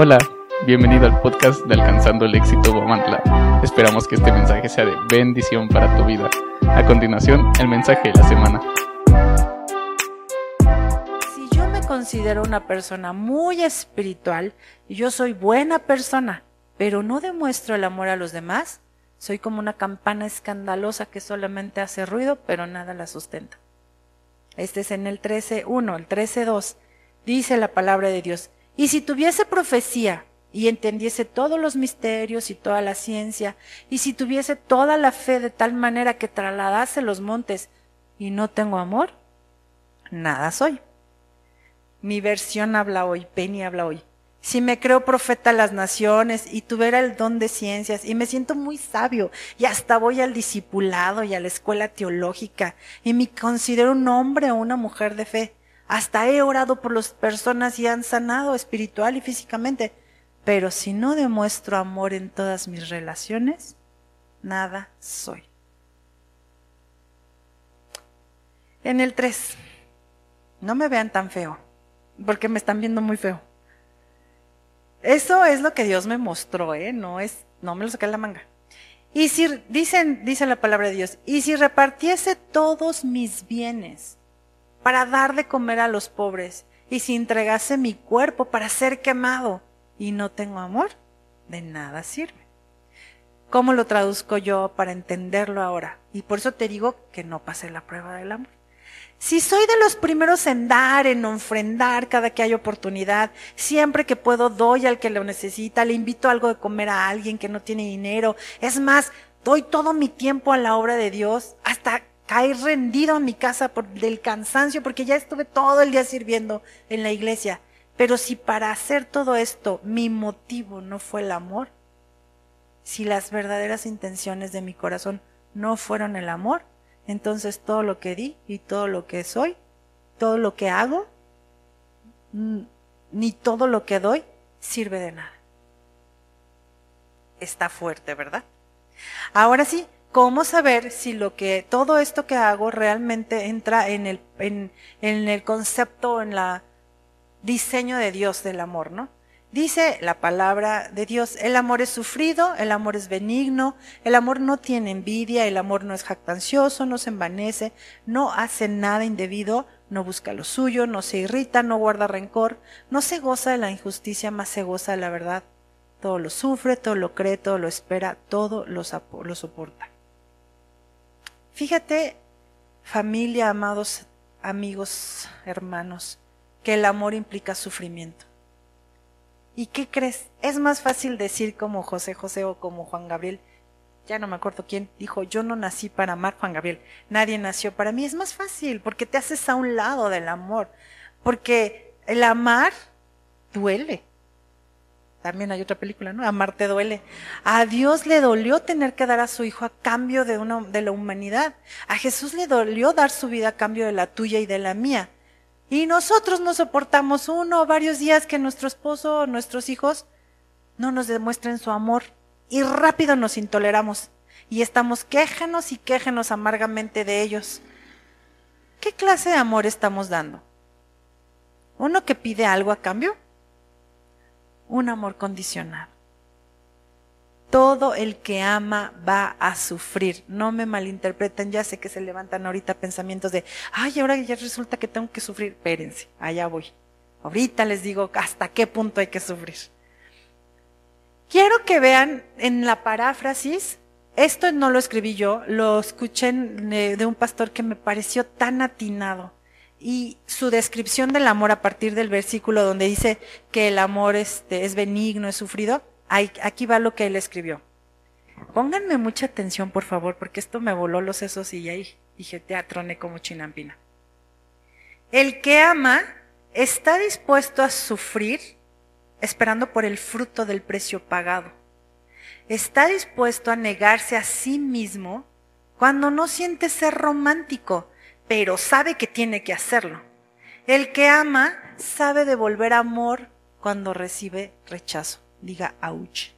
Hola, bienvenido al podcast de Alcanzando el Éxito Guamantla. Esperamos que este mensaje sea de bendición para tu vida. A continuación, el mensaje de la semana. Si yo me considero una persona muy espiritual yo soy buena persona, pero no demuestro el amor a los demás, soy como una campana escandalosa que solamente hace ruido, pero nada la sustenta. Este es en el 13.1, el 13.2. Dice la palabra de Dios. Y si tuviese profecía y entendiese todos los misterios y toda la ciencia, y si tuviese toda la fe de tal manera que trasladase los montes y no tengo amor, nada soy. Mi versión habla hoy, Penny habla hoy. Si me creo profeta a las naciones y tuviera el don de ciencias y me siento muy sabio y hasta voy al discipulado y a la escuela teológica y me considero un hombre o una mujer de fe, hasta he orado por las personas y han sanado espiritual y físicamente. Pero si no demuestro amor en todas mis relaciones, nada soy. En el 3, no me vean tan feo, porque me están viendo muy feo. Eso es lo que Dios me mostró, ¿eh? No es, no me lo saqué de la manga. Y si, dicen, dice la palabra de Dios, y si repartiese todos mis bienes para dar de comer a los pobres, y si entregase mi cuerpo para ser quemado y no tengo amor, de nada sirve. ¿Cómo lo traduzco yo para entenderlo ahora? Y por eso te digo que no pasé la prueba del amor. Si soy de los primeros en dar, en ofrendar cada que hay oportunidad, siempre que puedo doy al que lo necesita, le invito algo de comer a alguien que no tiene dinero, es más, doy todo mi tiempo a la obra de Dios, hasta caer rendido en mi casa por, del cansancio, porque ya estuve todo el día sirviendo en la iglesia. Pero si para hacer todo esto mi motivo no fue el amor, si las verdaderas intenciones de mi corazón no fueron el amor, entonces todo lo que di y todo lo que soy, todo lo que hago, ni todo lo que doy sirve de nada. Está fuerte, ¿verdad? Ahora sí, ¿cómo saber si lo que todo esto que hago realmente entra en el, en, en el concepto, en la diseño de Dios del amor, ¿no? Dice la palabra de Dios, el amor es sufrido, el amor es benigno, el amor no tiene envidia, el amor no es jactancioso, no se envanece, no hace nada indebido, no busca lo suyo, no se irrita, no guarda rencor, no se goza de la injusticia, más se goza de la verdad. Todo lo sufre, todo lo cree, todo lo espera, todo lo, lo soporta. Fíjate, familia, amados amigos, hermanos, que el amor implica sufrimiento. ¿Y qué crees? Es más fácil decir como José José o como Juan Gabriel. Ya no me acuerdo quién dijo, yo no nací para amar Juan Gabriel. Nadie nació para mí. Es más fácil porque te haces a un lado del amor. Porque el amar duele. También hay otra película, ¿no? Amar te duele. A Dios le dolió tener que dar a su hijo a cambio de, una, de la humanidad. A Jesús le dolió dar su vida a cambio de la tuya y de la mía. Y nosotros no soportamos uno o varios días que nuestro esposo o nuestros hijos no nos demuestren su amor y rápido nos intoleramos y estamos quéjanos y quéjenos amargamente de ellos. ¿Qué clase de amor estamos dando? ¿Uno que pide algo a cambio? Un amor condicionado. Todo el que ama va a sufrir. No me malinterpreten, ya sé que se levantan ahorita pensamientos de, ay, ahora ya resulta que tengo que sufrir. Espérense, allá voy. Ahorita les digo hasta qué punto hay que sufrir. Quiero que vean en la paráfrasis, esto no lo escribí yo, lo escuché de un pastor que me pareció tan atinado. Y su descripción del amor a partir del versículo donde dice que el amor este, es benigno, es sufrido, aquí va lo que él escribió. Pónganme mucha atención, por favor, porque esto me voló los sesos y ahí dije, te atroné como chinampina. El que ama está dispuesto a sufrir esperando por el fruto del precio pagado. Está dispuesto a negarse a sí mismo cuando no siente ser romántico, pero sabe que tiene que hacerlo. El que ama sabe devolver amor cuando recibe rechazo diga ouch.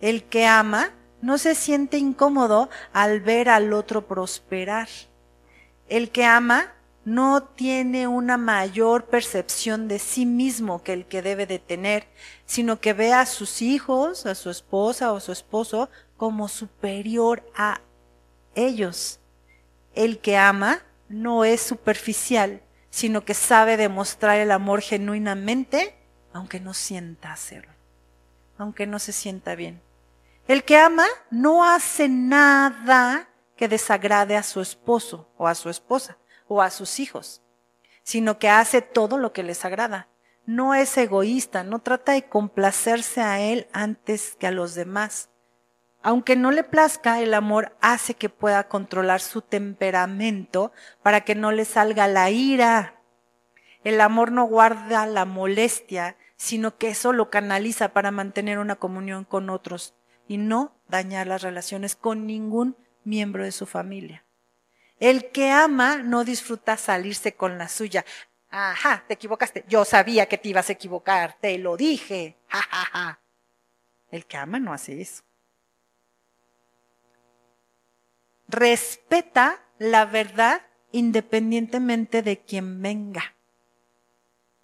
El que ama no se siente incómodo al ver al otro prosperar. El que ama no tiene una mayor percepción de sí mismo que el que debe de tener, sino que ve a sus hijos, a su esposa o su esposo como superior a ellos. El que ama no es superficial, sino que sabe demostrar el amor genuinamente, aunque no sienta hacerlo, aunque no se sienta bien. El que ama no hace nada que desagrade a su esposo o a su esposa o a sus hijos, sino que hace todo lo que les agrada. No es egoísta, no trata de complacerse a él antes que a los demás. Aunque no le plazca, el amor hace que pueda controlar su temperamento para que no le salga la ira. El amor no guarda la molestia, sino que eso lo canaliza para mantener una comunión con otros y no dañar las relaciones con ningún miembro de su familia. El que ama no disfruta salirse con la suya. Ajá, te equivocaste. Yo sabía que te ibas a equivocar, te lo dije. Ja, ja, ja. El que ama no hace eso. Respeta la verdad independientemente de quien venga.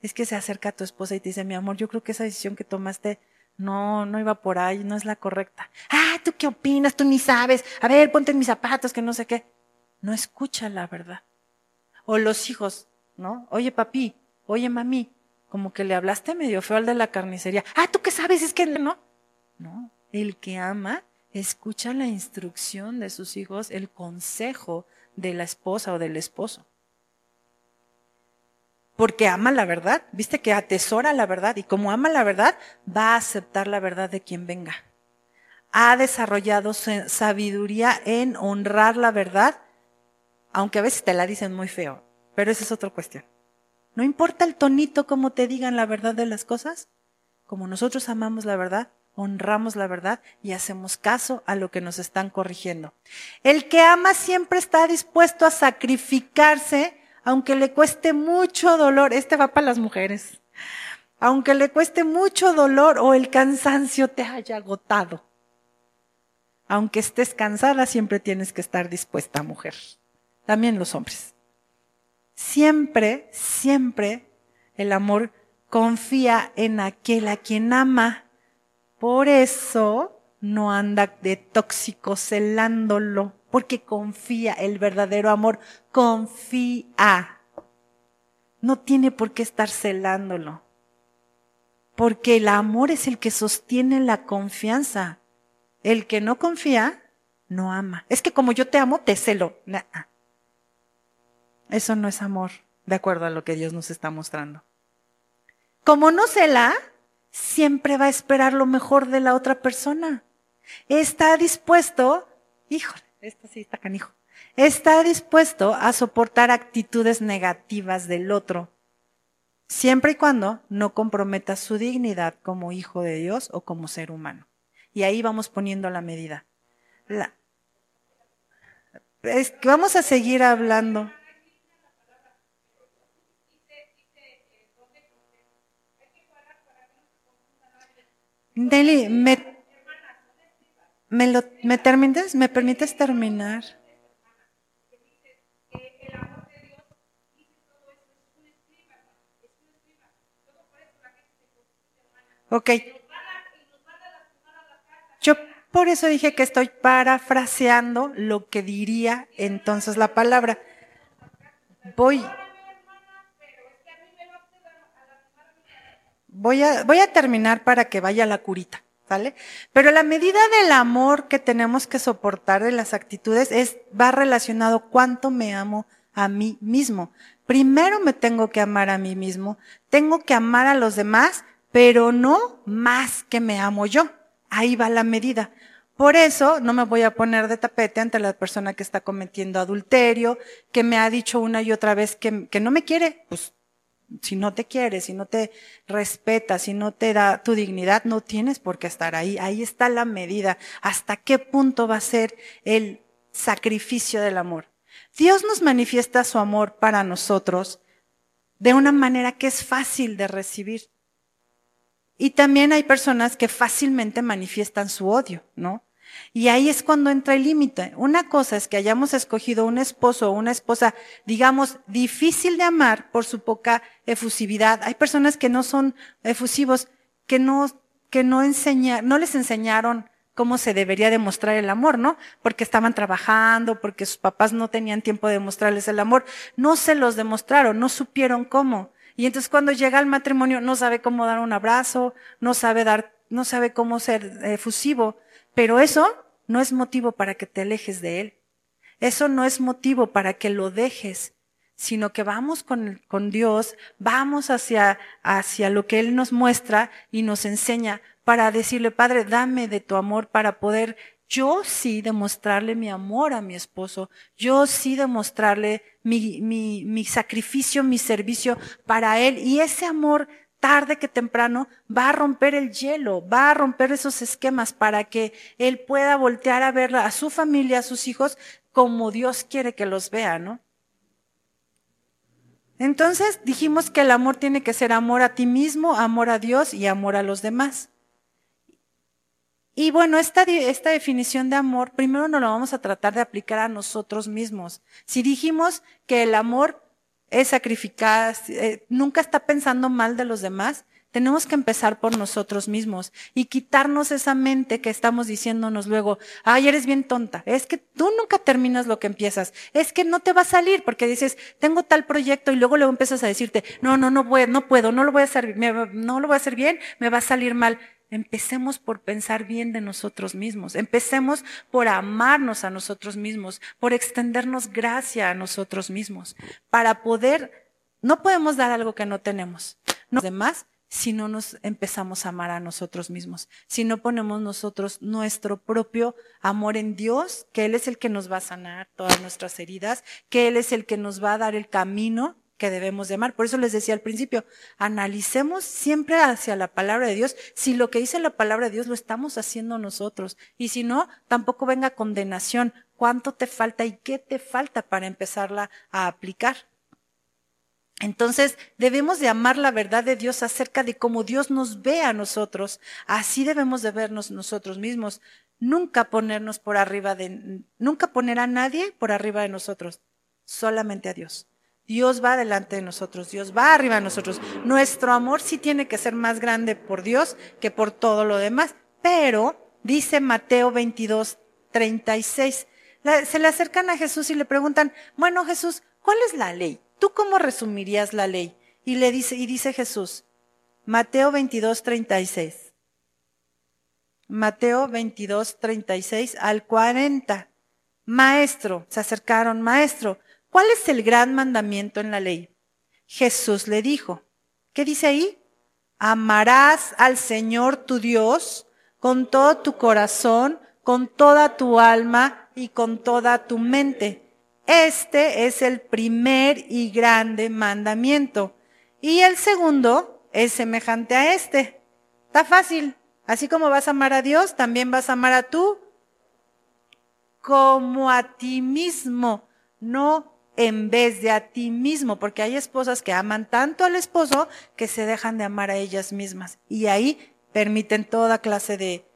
Es que se acerca a tu esposa y te dice, mi amor, yo creo que esa decisión que tomaste no, no iba por ahí, no es la correcta. Ah, ¿tú qué opinas? Tú ni sabes. A ver, ponte mis zapatos, que no sé qué. No escucha la verdad. O los hijos, ¿no? Oye, papi, oye, mami, como que le hablaste medio feo al de la carnicería. Ah, ¿tú qué sabes? Es que no. No, el que ama escucha la instrucción de sus hijos, el consejo de la esposa o del esposo. Porque ama la verdad, viste que atesora la verdad y como ama la verdad, va a aceptar la verdad de quien venga. Ha desarrollado sabiduría en honrar la verdad, aunque a veces te la dicen muy feo, pero esa es otra cuestión. No importa el tonito como te digan la verdad de las cosas, como nosotros amamos la verdad, honramos la verdad y hacemos caso a lo que nos están corrigiendo. El que ama siempre está dispuesto a sacrificarse, aunque le cueste mucho dolor. Este va para las mujeres. Aunque le cueste mucho dolor o el cansancio te haya agotado. Aunque estés cansada, siempre tienes que estar dispuesta, mujer. También los hombres. Siempre, siempre el amor confía en aquel a quien ama por eso no anda de tóxico celándolo, porque confía, el verdadero amor confía. No tiene por qué estar celándolo, porque el amor es el que sostiene la confianza. El que no confía, no ama. Es que como yo te amo, te celo. Eso no es amor, de acuerdo a lo que Dios nos está mostrando. Como no cela, siempre va a esperar lo mejor de la otra persona. Está dispuesto, híjole, esto sí está canijo, está dispuesto a soportar actitudes negativas del otro, siempre y cuando no comprometa su dignidad como hijo de Dios o como ser humano. Y ahí vamos poniendo la medida. que vamos a seguir hablando. Deli, ¿me, me, lo, ¿me permites, me permites terminar? Ok. Yo por eso dije que estoy parafraseando lo que diría entonces la palabra. Voy, voy a, voy a terminar para que vaya la curita, ¿vale? Pero la medida del amor que tenemos que soportar de las actitudes es, va relacionado cuánto me amo a mí mismo. Primero me tengo que amar a mí mismo, tengo que amar a los demás, pero no más que me amo yo. Ahí va la medida. Por eso no me voy a poner de tapete ante la persona que está cometiendo adulterio, que me ha dicho una y otra vez que, que no me quiere. Pues si no te quieres, si no te respeta, si no te da tu dignidad, no tienes por qué estar ahí. Ahí está la medida. ¿Hasta qué punto va a ser el sacrificio del amor? Dios nos manifiesta su amor para nosotros de una manera que es fácil de recibir. Y también hay personas que fácilmente manifiestan su odio, ¿no? Y ahí es cuando entra el límite. Una cosa es que hayamos escogido un esposo o una esposa, digamos, difícil de amar por su poca efusividad. Hay personas que no son efusivos, que no, que no enseña, no les enseñaron cómo se debería demostrar el amor, ¿no? Porque estaban trabajando, porque sus papás no tenían tiempo de demostrarles el amor. No se los demostraron, no supieron cómo. Y entonces cuando llega al matrimonio no sabe cómo dar un abrazo, no sabe dar, no sabe cómo ser efusivo. Pero eso no es motivo para que te alejes de él. Eso no es motivo para que lo dejes, sino que vamos con, con Dios, vamos hacia, hacia lo que Él nos muestra y nos enseña para decirle, Padre, dame de tu amor para poder yo sí demostrarle mi amor a mi esposo, yo sí demostrarle mi, mi, mi sacrificio, mi servicio para Él. Y ese amor tarde que temprano va a romper el hielo, va a romper esos esquemas para que él pueda voltear a ver a su familia, a sus hijos, como Dios quiere que los vea, ¿no? Entonces dijimos que el amor tiene que ser amor a ti mismo, amor a Dios y amor a los demás. Y bueno, esta, esta definición de amor, primero nos lo vamos a tratar de aplicar a nosotros mismos. Si dijimos que el amor es sacrificada, eh, nunca está pensando mal de los demás, tenemos que empezar por nosotros mismos y quitarnos esa mente que estamos diciéndonos luego, ay, eres bien tonta, es que tú nunca terminas lo que empiezas, es que no te va a salir porque dices, tengo tal proyecto y luego luego empiezas a decirte, no, no, no no puedo, no lo voy a hacer, no lo voy a hacer bien, me va a salir mal. Empecemos por pensar bien de nosotros mismos. Empecemos por amarnos a nosotros mismos, por extendernos gracia a nosotros mismos, para poder, no podemos dar algo que no tenemos. Los demás si no nos empezamos a amar a nosotros mismos, si no ponemos nosotros nuestro propio amor en Dios, que Él es el que nos va a sanar todas nuestras heridas, que Él es el que nos va a dar el camino debemos de amar. Por eso les decía al principio, analicemos siempre hacia la palabra de Dios si lo que dice la palabra de Dios lo estamos haciendo nosotros. Y si no, tampoco venga condenación. ¿Cuánto te falta y qué te falta para empezarla a aplicar? Entonces debemos de amar la verdad de Dios acerca de cómo Dios nos ve a nosotros. Así debemos de vernos nosotros mismos. Nunca ponernos por arriba de, nunca poner a nadie por arriba de nosotros. Solamente a Dios. Dios va delante de nosotros, Dios va arriba de nosotros. Nuestro amor sí tiene que ser más grande por Dios que por todo lo demás. Pero, dice Mateo 22, 36, se le acercan a Jesús y le preguntan, bueno Jesús, ¿cuál es la ley? ¿Tú cómo resumirías la ley? Y le dice, y dice Jesús, Mateo 22, 36. Mateo 22, 36 al 40. Maestro, se acercaron, maestro, ¿Cuál es el gran mandamiento en la ley? Jesús le dijo, ¿qué dice ahí? Amarás al Señor tu Dios con todo tu corazón, con toda tu alma y con toda tu mente. Este es el primer y grande mandamiento. Y el segundo es semejante a este. Está fácil. Así como vas a amar a Dios, también vas a amar a tú como a ti mismo. No en vez de a ti mismo, porque hay esposas que aman tanto al esposo que se dejan de amar a ellas mismas y ahí permiten toda clase de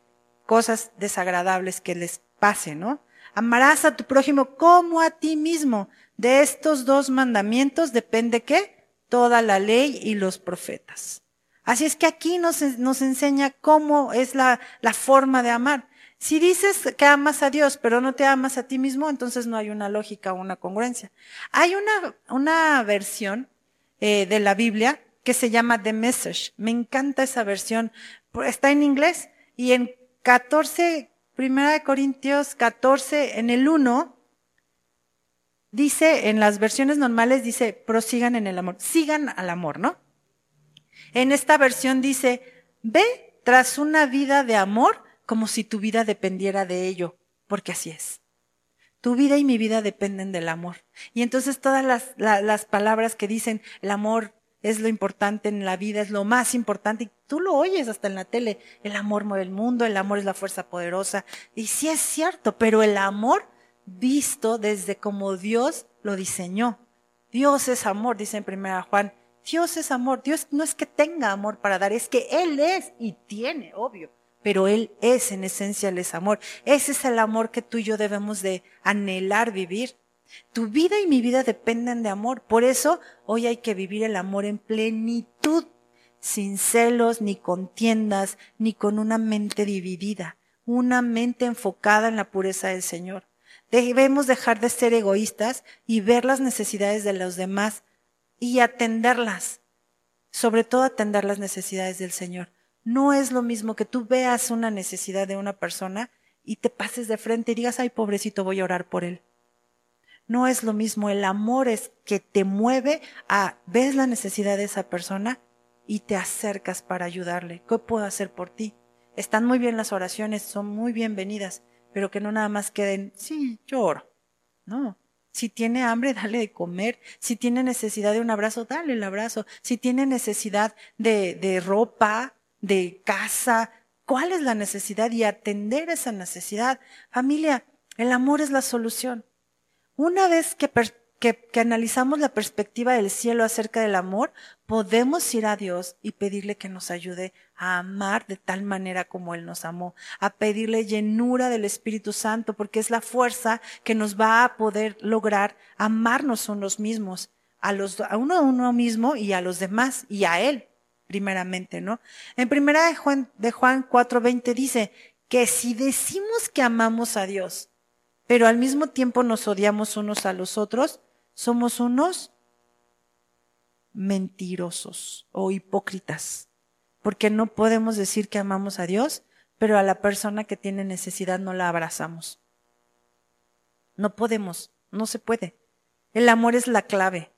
cosas desagradables que les pase, ¿no? Amarás a tu prójimo como a ti mismo. De estos dos mandamientos depende qué? Toda la ley y los profetas. Así es que aquí nos, enseña cómo es la forma de amar. Si dices que amas a Dios, pero no te amas a ti mismo, entonces no hay una lógica o una congruencia. Hay una, una versión eh, de la Biblia que se llama The Message. Me encanta esa versión. Está en inglés y en 14, primera de Corintios 14, en el 1, dice, en las versiones normales dice, prosigan en el amor. Sigan al amor, ¿no? En esta versión dice, ve tras una vida de amor como si tu vida dependiera de ello, porque así es. Tu vida y mi vida dependen del amor. Y entonces todas las, las palabras que dicen el amor es lo importante en la vida, es lo más importante, y tú lo oyes hasta en la tele, el amor mueve el mundo, el amor es la fuerza poderosa. Y sí es cierto, pero el amor visto desde como Dios lo diseñó. Dios es amor, dice en primera Juan. Dios es amor. Dios no es que tenga amor para dar, es que Él es y tiene, obvio pero Él es en esencia el es amor. Ese es el amor que tú y yo debemos de anhelar vivir. Tu vida y mi vida dependen de amor. Por eso hoy hay que vivir el amor en plenitud, sin celos, ni contiendas, ni con una mente dividida, una mente enfocada en la pureza del Señor. Debemos dejar de ser egoístas y ver las necesidades de los demás y atenderlas, sobre todo atender las necesidades del Señor. No es lo mismo que tú veas una necesidad de una persona y te pases de frente y digas, ay, pobrecito, voy a orar por él. No es lo mismo, el amor es que te mueve a, ves la necesidad de esa persona y te acercas para ayudarle. ¿Qué puedo hacer por ti? Están muy bien las oraciones, son muy bienvenidas, pero que no nada más queden, sí, lloro. No. Si tiene hambre, dale de comer. Si tiene necesidad de un abrazo, dale el abrazo. Si tiene necesidad de, de ropa, de casa, cuál es la necesidad y atender esa necesidad. Familia, el amor es la solución. Una vez que, que, analizamos la perspectiva del cielo acerca del amor, podemos ir a Dios y pedirle que nos ayude a amar de tal manera como Él nos amó, a pedirle llenura del Espíritu Santo, porque es la fuerza que nos va a poder lograr amarnos unos mismos, a, los, a uno a uno mismo y a los demás y a Él primeramente, ¿no? En primera de Juan, de Juan 4:20 dice que si decimos que amamos a Dios, pero al mismo tiempo nos odiamos unos a los otros, somos unos mentirosos o hipócritas, porque no podemos decir que amamos a Dios, pero a la persona que tiene necesidad no la abrazamos. No podemos, no se puede. El amor es la clave.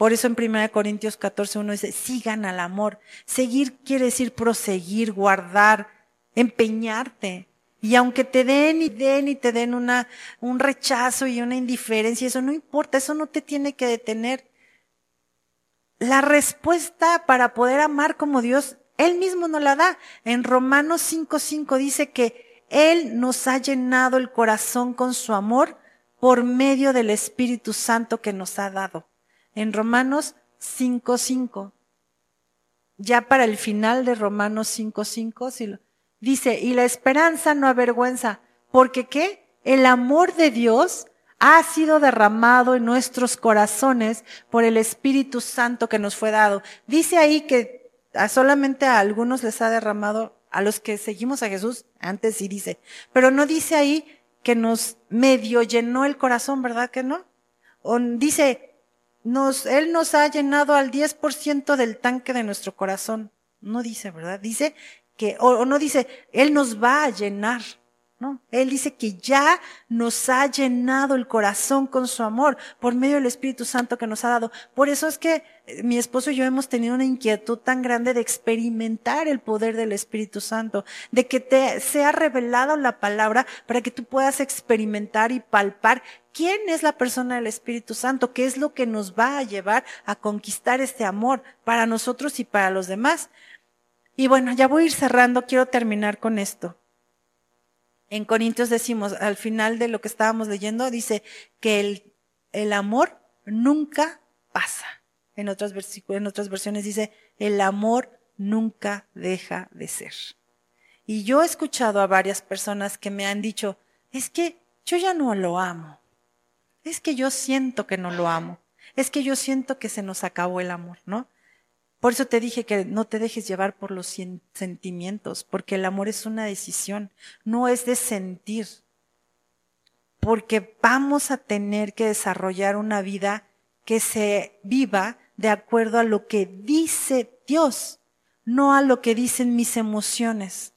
Por eso en 1 Corintios 14, uno dice, sigan al amor. Seguir quiere decir proseguir, guardar, empeñarte. Y aunque te den y den y te den una, un rechazo y una indiferencia, eso no importa, eso no te tiene que detener. La respuesta para poder amar como Dios, Él mismo nos la da. En Romanos 5.5 dice que Él nos ha llenado el corazón con su amor por medio del Espíritu Santo que nos ha dado en Romanos 5.5. Ya para el final de Romanos 5.5 dice, y la esperanza no avergüenza, porque qué? El amor de Dios ha sido derramado en nuestros corazones por el Espíritu Santo que nos fue dado. Dice ahí que solamente a algunos les ha derramado, a los que seguimos a Jesús, antes sí dice, pero no dice ahí que nos medio llenó el corazón, ¿verdad que no? O dice, nos, Él nos ha llenado al 10% del tanque de nuestro corazón. No dice, ¿verdad? Dice que, o, no dice, Él nos va a llenar. Él dice que ya nos ha llenado el corazón con su amor por medio del Espíritu Santo que nos ha dado. Por eso es que eh, mi esposo y yo hemos tenido una inquietud tan grande de experimentar el poder del Espíritu Santo, de que te sea revelado la palabra para que tú puedas experimentar y palpar quién es la persona del Espíritu Santo, qué es lo que nos va a llevar a conquistar este amor para nosotros y para los demás. Y bueno, ya voy a ir cerrando, quiero terminar con esto. En Corintios decimos, al final de lo que estábamos leyendo, dice que el, el amor nunca pasa. En otras, en otras versiones dice, el amor nunca deja de ser. Y yo he escuchado a varias personas que me han dicho, es que yo ya no lo amo. Es que yo siento que no lo amo. Es que yo siento que se nos acabó el amor, ¿no? Por eso te dije que no te dejes llevar por los sentimientos, porque el amor es una decisión, no es de sentir. Porque vamos a tener que desarrollar una vida que se viva de acuerdo a lo que dice Dios, no a lo que dicen mis emociones,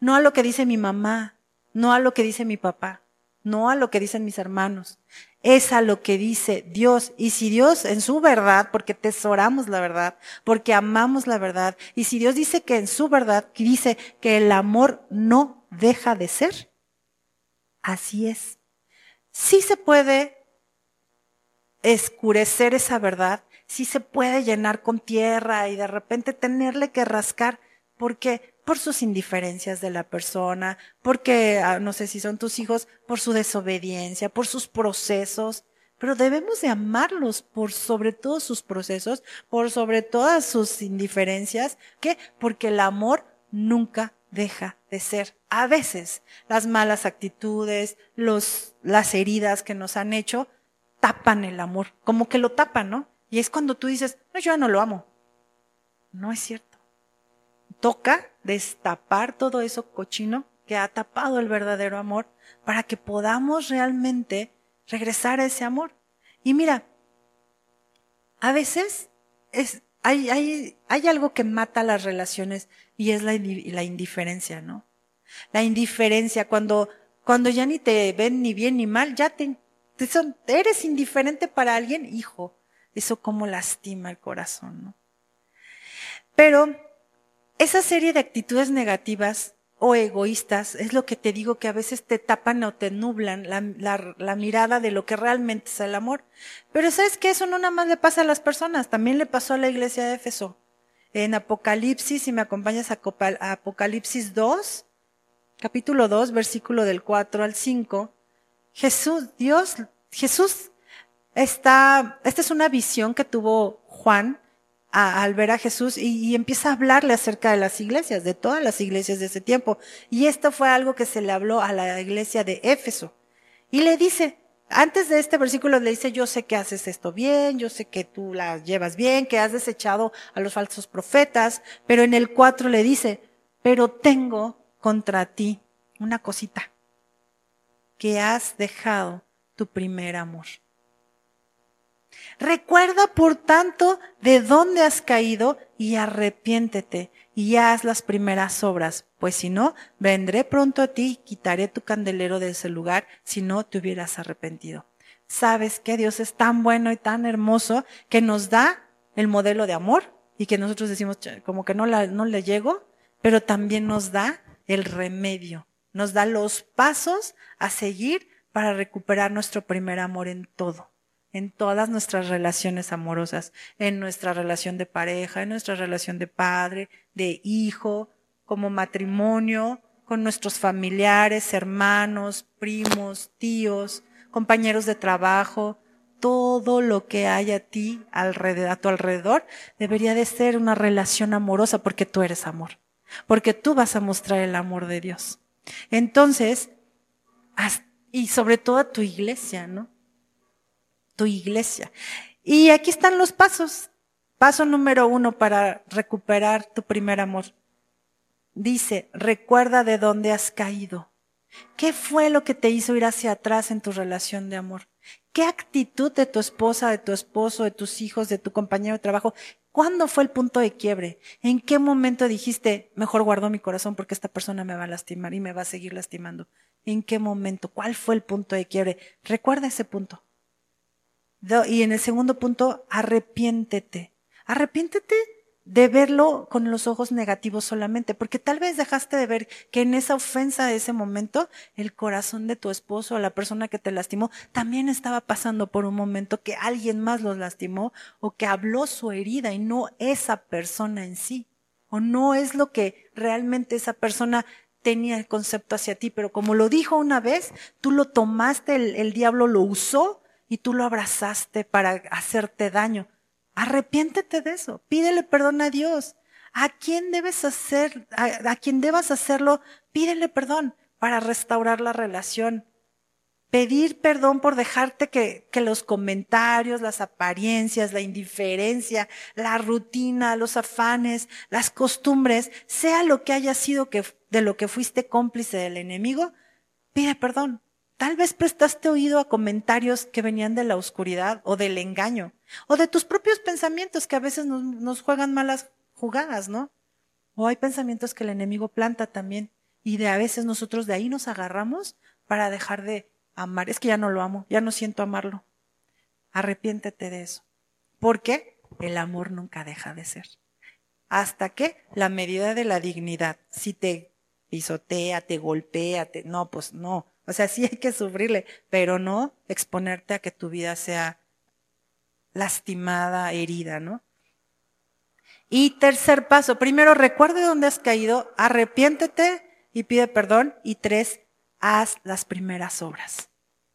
no a lo que dice mi mamá, no a lo que dice mi papá, no a lo que dicen mis hermanos, es a lo que dice Dios. Y si Dios en su verdad, porque tesoramos la verdad, porque amamos la verdad, y si Dios dice que en su verdad dice que el amor no deja de ser, así es. Sí se puede escurecer esa verdad, sí se puede llenar con tierra y de repente tenerle que rascar, porque por sus indiferencias de la persona, porque, ah, no sé si son tus hijos, por su desobediencia, por sus procesos, pero debemos de amarlos por sobre todos sus procesos, por sobre todas sus indiferencias, ¿qué? Porque el amor nunca deja de ser. A veces las malas actitudes, los, las heridas que nos han hecho, tapan el amor, como que lo tapan, ¿no? Y es cuando tú dices, no, yo ya no lo amo. No es cierto. Toca destapar todo eso cochino que ha tapado el verdadero amor para que podamos realmente regresar a ese amor. Y mira, a veces es, hay, hay, hay algo que mata las relaciones y es la, la indiferencia, ¿no? La indiferencia, cuando, cuando ya ni te ven ni bien ni mal, ya te, te son, eres indiferente para alguien, hijo, eso como lastima el corazón, ¿no? Pero esa serie de actitudes negativas o egoístas es lo que te digo que a veces te tapan o te nublan la, la, mirada de lo que realmente es el amor. Pero sabes que eso no nada más le pasa a las personas, también le pasó a la iglesia de Éfeso. En Apocalipsis, si me acompañas a Apocalipsis 2, capítulo 2, versículo del 4 al 5, Jesús, Dios, Jesús está, esta es una visión que tuvo Juan al ver a Jesús y, empieza a hablarle acerca de las iglesias, de todas las iglesias de ese tiempo. Y esto fue algo que se le habló a la iglesia de Éfeso. Y le dice, antes de este versículo le dice, yo sé que haces esto bien, yo sé que tú la llevas bien, que has desechado a los falsos profetas, pero en el 4 le dice, pero tengo contra ti una cosita, que has dejado tu primer amor. Recuerda, por tanto, de dónde has caído y arrepiéntete y haz las primeras obras, pues si no, vendré pronto a ti y quitaré tu candelero de ese lugar si no te hubieras arrepentido. Sabes que Dios es tan bueno y tan hermoso que nos da el modelo de amor y que nosotros decimos como que no, no le llego, pero también nos da el remedio, nos da los pasos a seguir para recuperar nuestro primer amor en todo en todas nuestras relaciones amorosas, en nuestra relación de pareja, en nuestra relación de padre, de hijo, como matrimonio, con nuestros familiares, hermanos, primos, tíos, compañeros de trabajo, todo lo que hay a ti alrededor, a tu alrededor debería de ser una relación amorosa porque tú eres amor, porque tú vas a mostrar el amor de Dios. Entonces, y sobre todo a tu iglesia, ¿no? Tu iglesia. Y aquí están los pasos. Paso número uno para recuperar tu primer amor. Dice, recuerda de dónde has caído. ¿Qué fue lo que te hizo ir hacia atrás en tu relación de amor? ¿Qué actitud de tu esposa, de tu esposo, de tus hijos, de tu compañero de trabajo? ¿Cuándo fue el punto de quiebre? ¿En qué momento dijiste, mejor guardo mi corazón porque esta persona me va a lastimar y me va a seguir lastimando? ¿En qué momento? ¿Cuál fue el punto de quiebre? Recuerda ese punto. Y en el segundo punto, arrepiéntete. Arrepiéntete de verlo con los ojos negativos solamente, porque tal vez dejaste de ver que en esa ofensa de ese momento, el corazón de tu esposo o la persona que te lastimó también estaba pasando por un momento que alguien más los lastimó o que habló su herida y no esa persona en sí. O no es lo que realmente esa persona tenía el concepto hacia ti, pero como lo dijo una vez, tú lo tomaste, el, el diablo lo usó y tú lo abrazaste para hacerte daño. Arrepiéntete de eso. Pídele perdón a Dios. A quien debes hacer, a, quien debas hacerlo, pídele perdón para restaurar la relación. Pedir perdón por dejarte que, que los comentarios, las apariencias, la indiferencia, la rutina, los afanes, las costumbres, sea lo que haya sido que, de lo que fuiste cómplice del enemigo, pide perdón. Tal vez prestaste oído a comentarios que venían de la oscuridad o del engaño, o de tus propios pensamientos que a veces nos, juegan malas jugadas, ¿no? O hay pensamientos que el enemigo planta también, y de a veces nosotros de ahí nos agarramos para dejar de amar. Es que ya no lo amo, ya no siento amarlo. Arrepiéntete de eso. Porque el amor nunca deja de ser. Hasta que la medida de la dignidad, si te pisotea, te golpea, te, no, pues no o sea, sí hay que sufrirle, pero no exponerte a que tu vida sea lastimada, herida, ¿no? Y tercer paso, primero recuerde dónde has caído, arrepiéntete y pide perdón. Y tres, haz las primeras obras.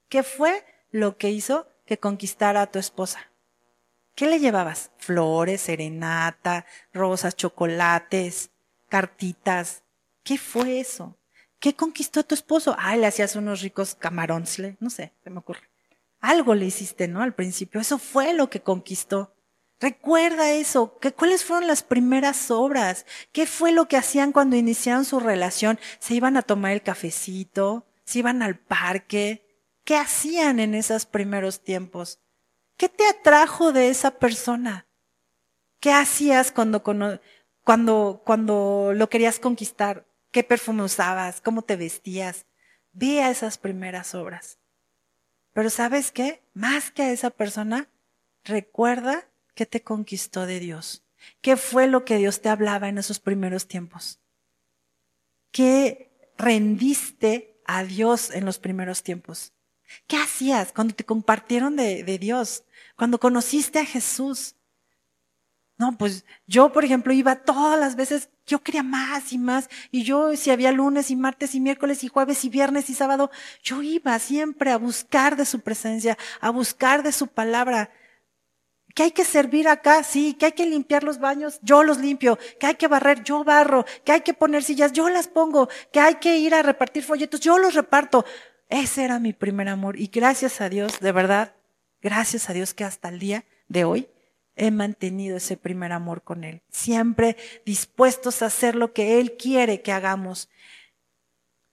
¿Qué fue lo que hizo que conquistara a tu esposa? ¿Qué le llevabas? Flores, serenata, rosas, chocolates, cartitas, ¿Qué fue eso? ¿Qué conquistó tu esposo? Ah, le hacías unos ricos camarones, no sé, se me ocurre. Algo le hiciste, ¿no? Al principio. Eso fue lo que conquistó. Recuerda eso, que cuáles fueron las primeras obras, qué fue lo que hacían cuando iniciaron su relación, se iban a tomar el cafecito, se iban al parque, qué hacían en esos primeros tiempos, qué te atrajo de esa persona, qué hacías cuando, cuando, cuando lo querías conquistar, qué perfume usabas, cómo te vestías, ve a esas primeras obras. Pero sabes qué, más que a esa persona, recuerda ¿Qué te conquistó de Dios? ¿Qué fue lo que Dios te hablaba en esos primeros tiempos? ¿Qué rendiste a Dios en los primeros tiempos? ¿Qué hacías cuando te compartieron de, de Dios? Cuando conociste a Jesús. No, pues yo, por ejemplo, iba todas las veces, yo quería más y más, y yo si había lunes y martes y miércoles y jueves y viernes y sábado, yo iba siempre a buscar de su presencia, a buscar de su palabra. Que hay que servir acá, sí, que hay que limpiar los baños, yo los limpio, que hay que barrer, yo barro, que hay que poner sillas, yo las pongo, que hay que ir a repartir folletos, yo los reparto. Ese era mi primer amor y gracias a Dios, de verdad, gracias a Dios que hasta el día de hoy he mantenido ese primer amor con Él, siempre dispuestos a hacer lo que Él quiere que hagamos.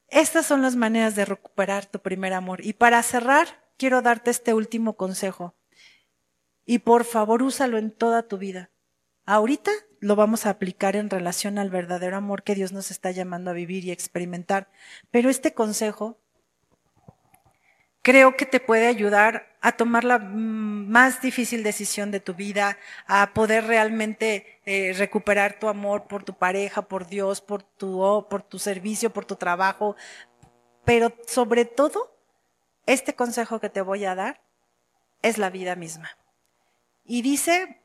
Estas son las maneras de recuperar tu primer amor. Y para cerrar, quiero darte este último consejo. Y por favor, úsalo en toda tu vida. Ahorita lo vamos a aplicar en relación al verdadero amor que Dios nos está llamando a vivir y experimentar. Pero este consejo creo que te puede ayudar a tomar la mm, más difícil decisión de tu vida, a poder realmente eh, recuperar tu amor por tu pareja, por Dios, por tu, por tu servicio, por tu trabajo. Pero sobre todo, este consejo que te voy a dar es la vida misma. Y dice,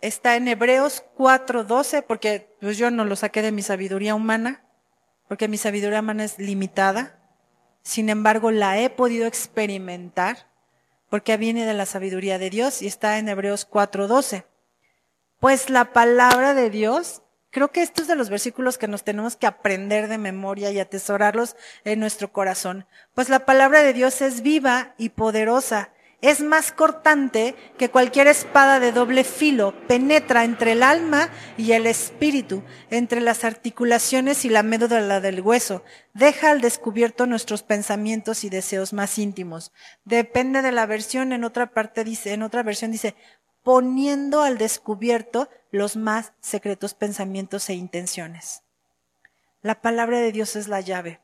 está en Hebreos 4:12, porque pues yo no lo saqué de mi sabiduría humana, porque mi sabiduría humana es limitada. Sin embargo, la he podido experimentar porque viene de la sabiduría de Dios y está en Hebreos 4:12. Pues la palabra de Dios, creo que estos es de los versículos que nos tenemos que aprender de memoria y atesorarlos en nuestro corazón. Pues la palabra de Dios es viva y poderosa es más cortante que cualquier espada de doble filo, penetra entre el alma y el espíritu, entre las articulaciones y la médula del hueso, deja al descubierto nuestros pensamientos y deseos más íntimos. Depende de la versión, en otra parte dice, en otra versión dice, poniendo al descubierto los más secretos pensamientos e intenciones. La palabra de Dios es la llave.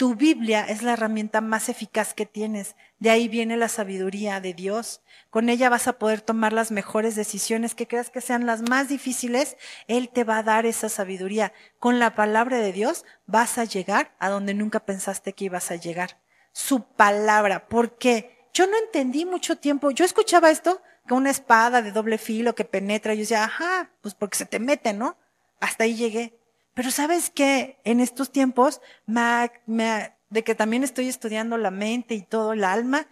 Tu Biblia es la herramienta más eficaz que tienes. De ahí viene la sabiduría de Dios. Con ella vas a poder tomar las mejores decisiones que creas que sean las más difíciles. Él te va a dar esa sabiduría. Con la palabra de Dios vas a llegar a donde nunca pensaste que ibas a llegar. Su palabra. ¿Por qué? Yo no entendí mucho tiempo. Yo escuchaba esto, que una espada de doble filo que penetra. Yo decía, ajá, pues porque se te mete, ¿no? Hasta ahí llegué. Pero sabes que en estos tiempos, de que también estoy estudiando la mente y todo, el alma,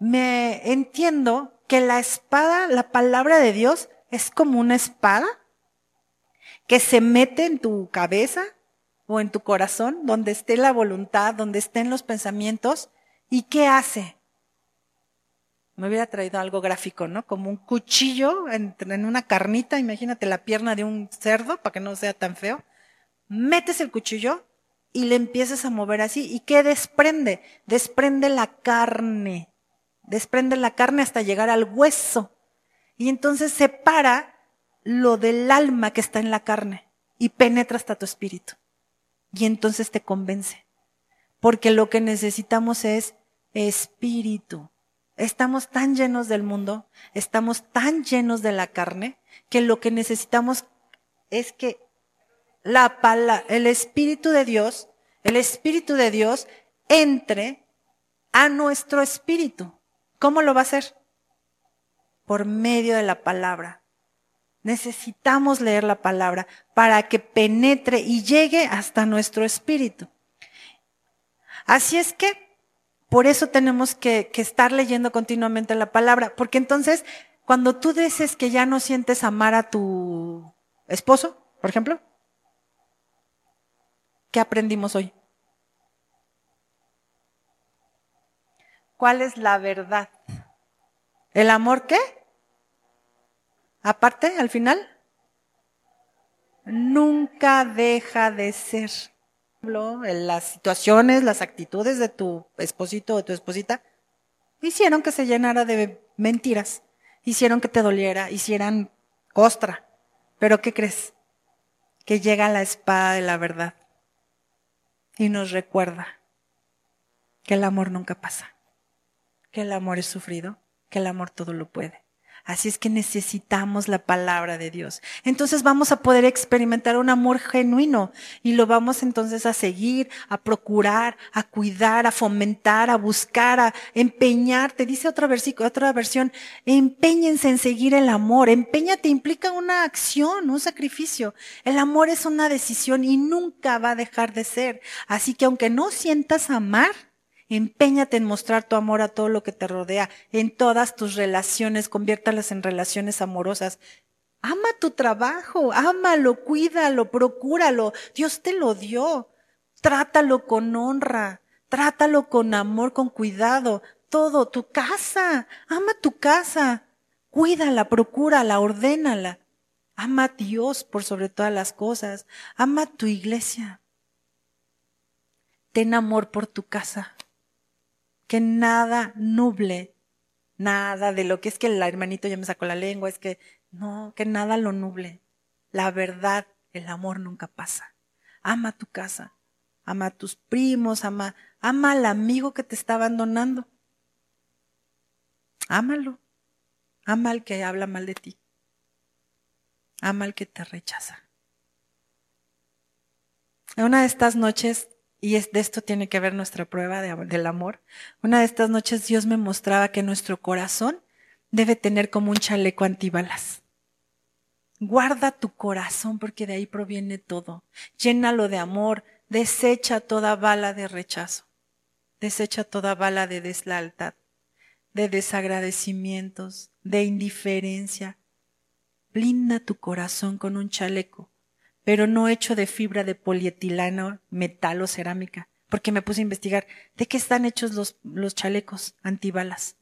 me entiendo que la espada, la palabra de Dios, es como una espada que se mete en tu cabeza o en tu corazón, donde esté la voluntad, donde estén los pensamientos, y ¿qué hace? Me hubiera traído algo gráfico, ¿no? Como un cuchillo en, una carnita, imagínate la pierna de un cerdo, para que no sea tan feo. Metes el cuchillo y le empiezas a mover así. ¿Y qué desprende? Desprende la carne. Desprende la carne hasta llegar al hueso. Y entonces separa lo del alma que está en la carne y penetra hasta tu espíritu. Y entonces te convence. Porque lo que necesitamos es espíritu. Estamos tan llenos del mundo, estamos tan llenos de la carne, que lo que necesitamos es que la pala, el Espíritu de Dios, el Espíritu de Dios entre a nuestro espíritu. ¿Cómo lo va a hacer? Por medio de la palabra. Necesitamos leer la palabra para que penetre y llegue hasta nuestro espíritu. Así es que por eso tenemos que, estar leyendo continuamente la palabra, porque entonces cuando tú dices que ya no sientes amar a tu esposo, por ejemplo, ¿Qué aprendimos hoy? ¿Cuál es la verdad? ¿El amor qué? Aparte, al final, nunca deja de ser. Las situaciones, las actitudes de tu esposito o de tu esposita hicieron que se llenara de mentiras, hicieron que te doliera, hicieran costra. Pero ¿qué crees? Que llega la espada de la verdad y nos recuerda que el amor nunca pasa, que el amor es sufrido, que el amor todo lo puede. Así es que necesitamos la palabra de Dios. Entonces vamos a poder experimentar un amor genuino y lo vamos entonces a seguir, a procurar, a cuidar, a fomentar, a buscar, a empeñar. Te dice otra versículo, otra versión, empeñense en seguir el amor. Empeñate implica una acción, un sacrificio. El amor es una decisión y nunca va a dejar de ser. Así que aunque no sientas amar, Empeñate en mostrar tu amor a todo lo que te rodea, en todas tus relaciones, conviértalas en relaciones amorosas. Ama tu trabajo, ámalo, cuídalo, procúralo. Dios te lo dio. Trátalo con honra, trátalo con amor, con cuidado. Todo, tu casa, ama tu casa. Cuídala, procúrala, ordénala. Ama a Dios por sobre todas las cosas. Ama a tu iglesia. Ten amor por tu casa que nada nuble, nada de lo que es que el hermanito ya me sacó la lengua, es que no, que nada lo nuble. La verdad, el amor nunca pasa. Ama tu casa, ama a tus primos, ama, ama al amigo que te está abandonando. Ámalo. Ama al que habla mal de ti. Ama al que te rechaza. En una de estas noches y es, de esto tiene que ver nuestra prueba del amor. Una de estas noches Dios me mostraba que nuestro corazón debe tener como un chaleco antibalas. Guarda tu corazón porque de ahí proviene todo. Llénalo de amor. Desecha toda bala de rechazo. Desecha toda bala de deslealtad, de desagradecimientos, de indiferencia. Blinda tu corazón con un chaleco pero no hecho de fibra de polietilano, metal o cerámica, porque me puse a investigar de qué están hechos los, los chalecos antibalas.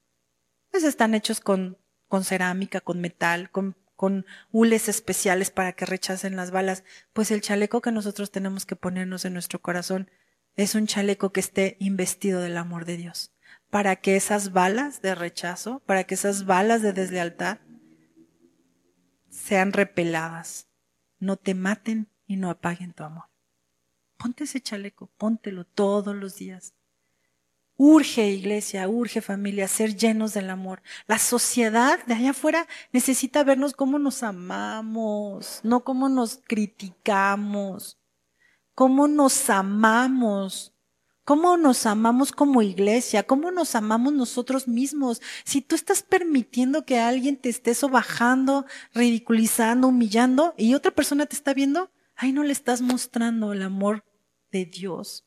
Pues están hechos con, con cerámica, con metal, con, con hules especiales para que rechacen las balas. Pues el chaleco que nosotros tenemos que ponernos en nuestro corazón es un chaleco que esté investido del amor de Dios, para que esas balas de rechazo, para que esas balas de deslealtad sean repeladas no te maten y no apaguen tu amor. Ponte ese chaleco, póntelo todos los días. Urge iglesia, urge familia, ser llenos del amor. La sociedad de allá afuera necesita vernos cómo nos amamos, no cómo nos criticamos, cómo nos amamos. ¿Cómo nos amamos como iglesia? ¿Cómo nos amamos nosotros mismos? Si tú estás permitiendo que alguien te esté sobajando, ridiculizando, humillando y otra persona te está viendo, ahí no le estás mostrando el amor de Dios.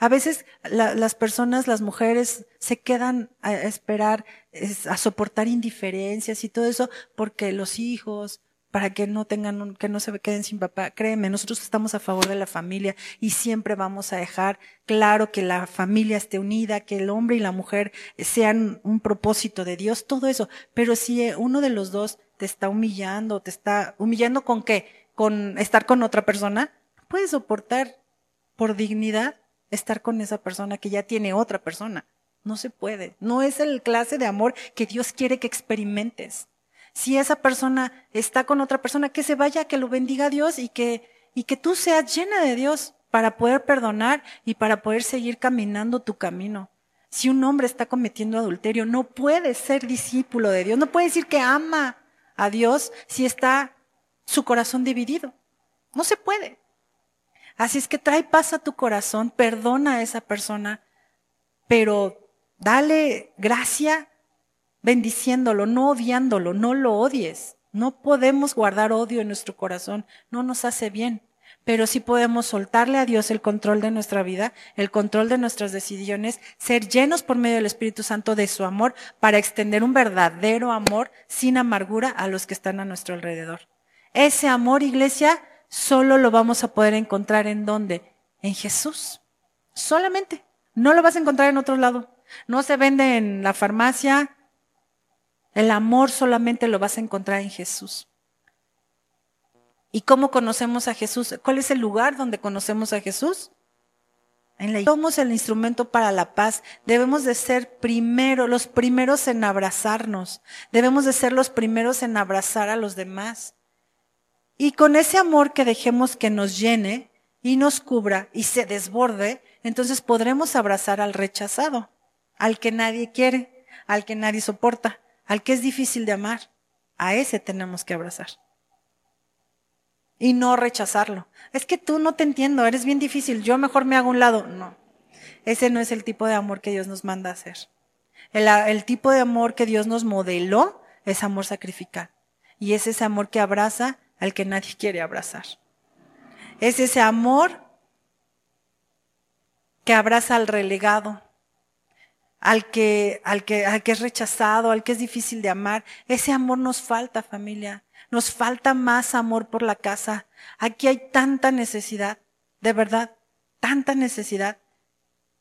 A veces las personas, las mujeres, se quedan a esperar, a soportar indiferencias y todo eso porque los hijos, para que no tengan, que no se queden sin papá. Créeme, nosotros estamos a favor de la familia y siempre vamos a dejar claro que la familia esté unida, que el hombre y la mujer sean un propósito de Dios, todo eso. Pero si uno de los dos te está humillando, te está humillando con qué? Con estar con otra persona, puedes soportar por dignidad estar con esa persona que ya tiene otra persona. No se puede. No es el clase de amor que Dios quiere que experimentes. Si esa persona está con otra persona, que se vaya, que lo bendiga Dios y que, y que tú seas llena de Dios para poder perdonar y para poder seguir caminando tu camino. Si un hombre está cometiendo adulterio, no puede ser discípulo de Dios, no puede decir que ama a Dios si está su corazón dividido. No se puede. Así es que trae paz a tu corazón, perdona a esa persona, pero dale gracia bendiciéndolo, no odiándolo, no lo odies. No podemos guardar odio en nuestro corazón, no nos hace bien, pero sí podemos soltarle a Dios el control de nuestra vida, el control de nuestras decisiones, ser llenos por medio del Espíritu Santo de su amor para extender un verdadero amor sin amargura a los que están a nuestro alrededor. Ese amor, iglesia, solo lo vamos a poder encontrar en donde? en Jesús. Solamente. No lo vas a encontrar en otro lado. No se vende en la farmacia. El amor solamente lo vas a encontrar en Jesús. ¿Y cómo conocemos a Jesús? ¿Cuál es el lugar donde conocemos a Jesús? En Somos el instrumento para la paz. Debemos de ser primero, los primeros en abrazarnos. Debemos de ser los primeros en abrazar a los demás. Y con ese amor que dejemos que nos llene y nos cubra y se desborde, entonces podremos abrazar al rechazado, al que nadie quiere, al que nadie soporta, al que es difícil de amar. A ese tenemos que abrazar. Y no rechazarlo. Es que tú no te entiendo, eres bien difícil, yo mejor me hago un lado. No, ese no es el tipo de amor que Dios nos manda a hacer. El, el tipo de amor que Dios nos modeló es amor sacrificial. Y es ese amor que abraza al que nadie quiere abrazar. Es ese amor que abraza al relegado, al que, al que, al que es rechazado, al que es difícil de amar. Ese amor nos falta, familia. Nos falta más amor por la casa. Aquí hay tanta necesidad, de verdad, tanta necesidad.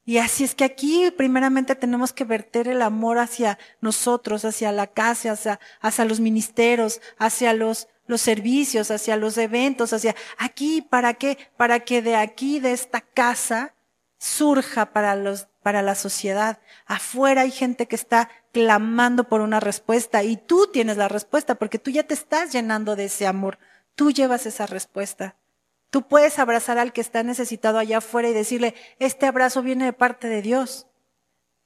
Y así es que aquí primeramente tenemos que verter el amor hacia nosotros, hacia la casa, hacia, hacia los ministerios, hacia los, los servicios, hacia los eventos, hacia aquí, ¿para qué? Para que de aquí, de esta casa, surja para los, para la sociedad. Afuera hay gente que está clamando por una respuesta y tú tienes la respuesta porque tú ya te estás llenando de ese amor. Tú llevas esa respuesta. Tú puedes abrazar al que está necesitado allá afuera y decirle, este abrazo viene de parte de Dios.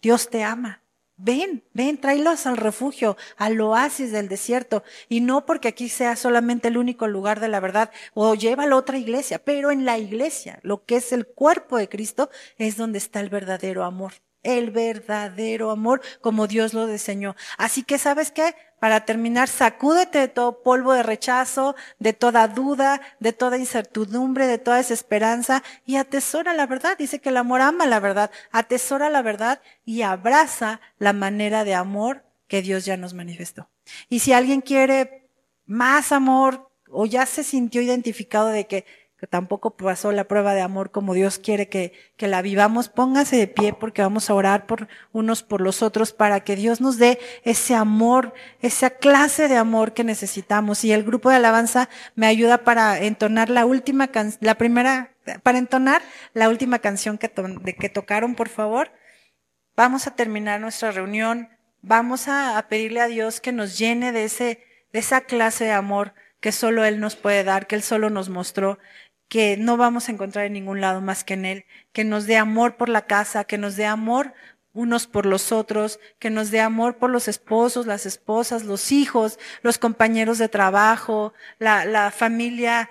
Dios te ama. Ven, ven, tráelos al refugio, al oasis del desierto. Y no porque aquí sea solamente el único lugar de la verdad, o llévalo a otra iglesia, pero en la iglesia, lo que es el cuerpo de Cristo, es donde está el verdadero amor el verdadero amor como Dios lo diseñó. Así que, ¿sabes qué? Para terminar, sacúdete de todo polvo de rechazo, de toda duda, de toda incertidumbre, de toda desesperanza y atesora la verdad. Dice que el amor ama la verdad. Atesora la verdad y abraza la manera de amor que Dios ya nos manifestó. Y si alguien quiere más amor o ya se sintió identificado de que tampoco pasó la prueba de amor como Dios quiere que, que la vivamos, póngase de pie porque vamos a orar por unos por los otros para que Dios nos dé ese amor, esa clase de amor que necesitamos. Y el grupo de alabanza me ayuda para entonar la última canción, la primera, para entonar la última canción que, de, que tocaron, por favor. Vamos a terminar nuestra reunión. Vamos a, a pedirle a Dios que nos llene de ese, de esa clase de amor que solo Él nos puede dar, que Él solo nos mostró que no vamos a encontrar en ningún lado más que en Él, que nos dé amor por la casa, que nos dé amor unos por los otros, que nos dé amor por los esposos, las esposas, los hijos, los compañeros de trabajo, la, la familia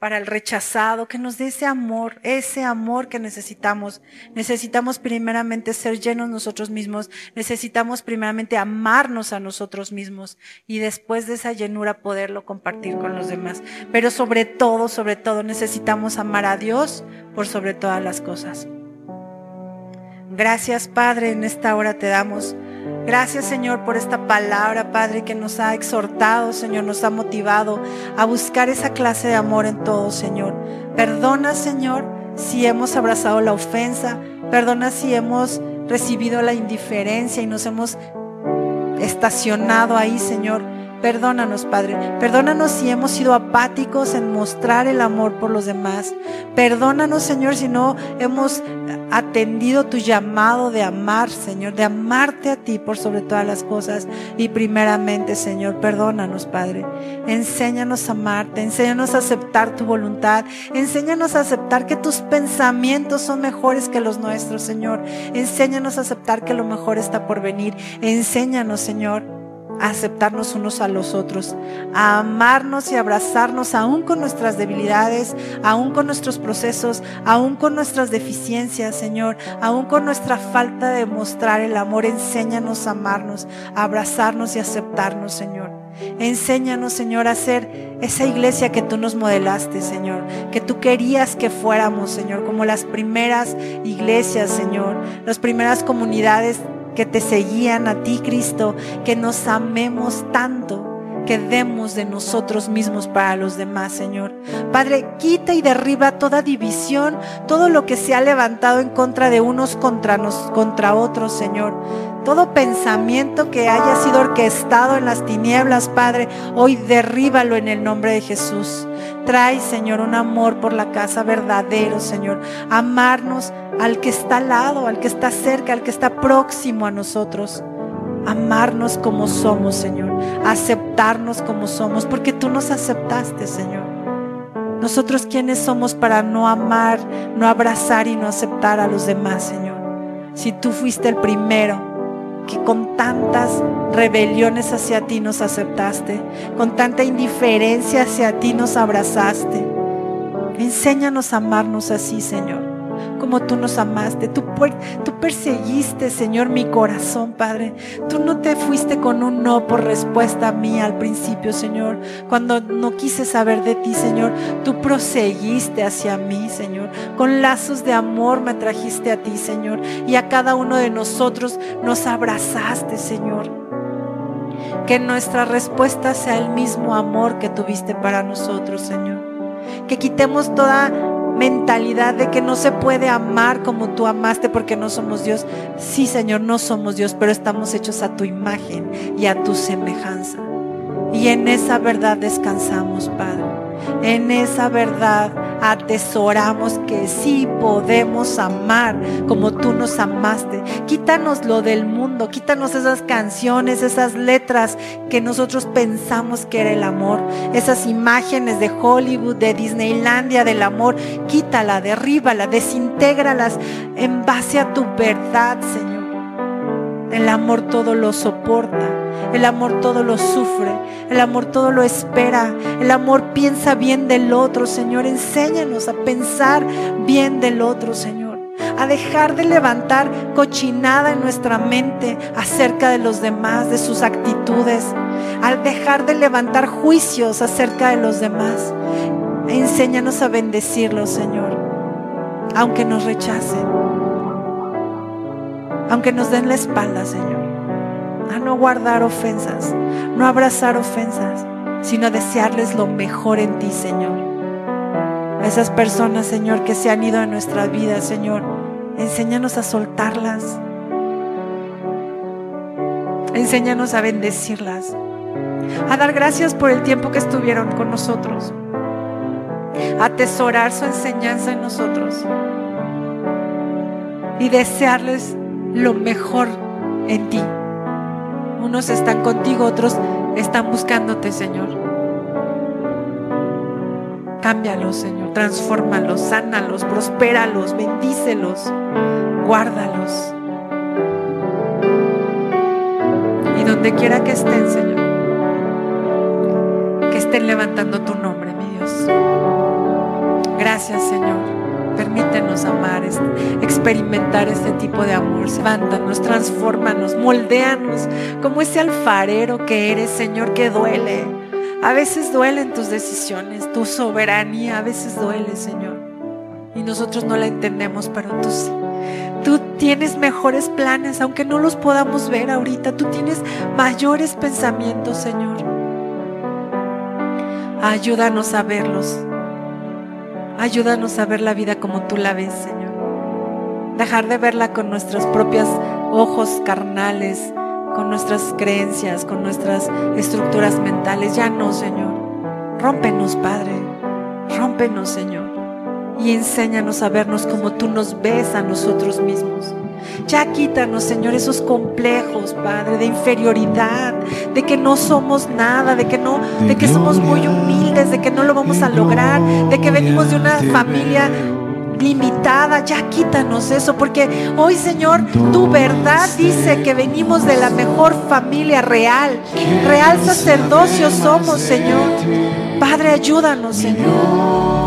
para el rechazado, que nos dé ese amor, ese amor que necesitamos. Necesitamos primeramente ser llenos nosotros mismos, necesitamos primeramente amarnos a nosotros mismos y después de esa llenura poderlo compartir con los demás. Pero sobre todo, sobre todo necesitamos amar a Dios por sobre todas las cosas. Gracias Padre, en esta hora te damos. Gracias Señor por esta palabra, Padre, que nos ha exhortado, Señor, nos ha motivado a buscar esa clase de amor en todo, Señor. Perdona, Señor, si hemos abrazado la ofensa. Perdona si hemos recibido la indiferencia y nos hemos estacionado ahí, Señor. Perdónanos, Padre. Perdónanos si hemos sido apáticos en mostrar el amor por los demás. Perdónanos, Señor, si no hemos atendido tu llamado de amar, Señor, de amarte a ti por sobre todas las cosas. Y primeramente, Señor, perdónanos, Padre. Enséñanos a amarte, enséñanos a aceptar tu voluntad, enséñanos a aceptar que tus pensamientos son mejores que los nuestros, Señor. Enséñanos a aceptar que lo mejor está por venir. Enséñanos, Señor a aceptarnos unos a los otros, a amarnos y abrazarnos aún con nuestras debilidades, aún con nuestros procesos, aún con nuestras deficiencias, Señor, aún con nuestra falta de mostrar el amor. Enséñanos a amarnos, a abrazarnos y aceptarnos, Señor. Enséñanos, Señor, a ser esa iglesia que tú nos modelaste, Señor, que tú querías que fuéramos, Señor, como las primeras iglesias, Señor, las primeras comunidades que te seguían a ti, Cristo, que nos amemos tanto, que demos de nosotros mismos para los demás, Señor. Padre, quita y derriba toda división, todo lo que se ha levantado en contra de unos contra, nos, contra otros, Señor. Todo pensamiento que haya sido orquestado en las tinieblas, Padre, hoy derríbalo en el nombre de Jesús. Trae, Señor, un amor por la casa verdadero, Señor. Amarnos al que está al lado, al que está cerca, al que está próximo a nosotros amarnos como somos, Señor, aceptarnos como somos, porque tú nos aceptaste, Señor. Nosotros quienes somos para no amar, no abrazar y no aceptar a los demás, Señor. Si tú fuiste el primero que con tantas rebeliones hacia ti nos aceptaste, con tanta indiferencia hacia ti nos abrazaste. Enséñanos a amarnos así, Señor como tú nos amaste. Tú, tú perseguiste, Señor, mi corazón, Padre. Tú no te fuiste con un no por respuesta a mí al principio, Señor. Cuando no quise saber de ti, Señor, tú proseguiste hacia mí, Señor. Con lazos de amor me trajiste a ti, Señor. Y a cada uno de nosotros nos abrazaste, Señor. Que nuestra respuesta sea el mismo amor que tuviste para nosotros, Señor. Que quitemos toda mentalidad de que no se puede amar como tú amaste porque no somos Dios. Sí, Señor, no somos Dios, pero estamos hechos a tu imagen y a tu semejanza. Y en esa verdad descansamos, Padre. En esa verdad atesoramos que sí podemos amar como tú nos amaste. Quítanos lo del mundo, quítanos esas canciones, esas letras que nosotros pensamos que era el amor, esas imágenes de Hollywood, de Disneylandia del amor. Quítala, derríbala, desintégralas en base a tu verdad, Señor. El amor todo lo soporta, el amor todo lo sufre, el amor todo lo espera, el amor piensa bien del otro, Señor. Enséñanos a pensar bien del otro, Señor. A dejar de levantar cochinada en nuestra mente acerca de los demás, de sus actitudes. A dejar de levantar juicios acerca de los demás. Enséñanos a bendecirlos, Señor, aunque nos rechacen aunque nos den la espalda, Señor. A no guardar ofensas, no abrazar ofensas, sino desearles lo mejor en ti, Señor. A esas personas, Señor, que se han ido a nuestra vida, Señor, enséñanos a soltarlas. Enséñanos a bendecirlas, a dar gracias por el tiempo que estuvieron con nosotros, a atesorar su enseñanza en nosotros y desearles lo mejor en ti. Unos están contigo, otros están buscándote, Señor. Cámbialos, Señor. Transfórmalos, sánalos, prospéralos, bendícelos, guárdalos. Y donde quiera que estén, Señor, que estén levantando tu nombre, mi Dios. Gracias, Señor. Permítenos amar, experimentar este tipo de amor. Levántanos, transfórmanos, moldéanos como ese alfarero que eres, Señor, que duele. A veces duelen tus decisiones, tu soberanía, a veces duele, Señor. Y nosotros no la entendemos, pero tú sí. Tú tienes mejores planes, aunque no los podamos ver ahorita. Tú tienes mayores pensamientos, Señor. Ayúdanos a verlos Ayúdanos a ver la vida como tú la ves, Señor. Dejar de verla con nuestros propios ojos carnales, con nuestras creencias, con nuestras estructuras mentales. Ya no, Señor. Rómpenos, Padre. Rómpenos, Señor. Y enséñanos a vernos como tú nos ves a nosotros mismos. Ya quítanos, Señor, esos complejos, Padre, de inferioridad, de que no somos nada, de que no, de que somos muy humildes, de que no lo vamos a lograr, de que venimos de una familia limitada, ya quítanos eso, porque hoy Señor, tu verdad dice que venimos de la mejor familia real, real sacerdocio somos, Señor. Padre, ayúdanos, Señor.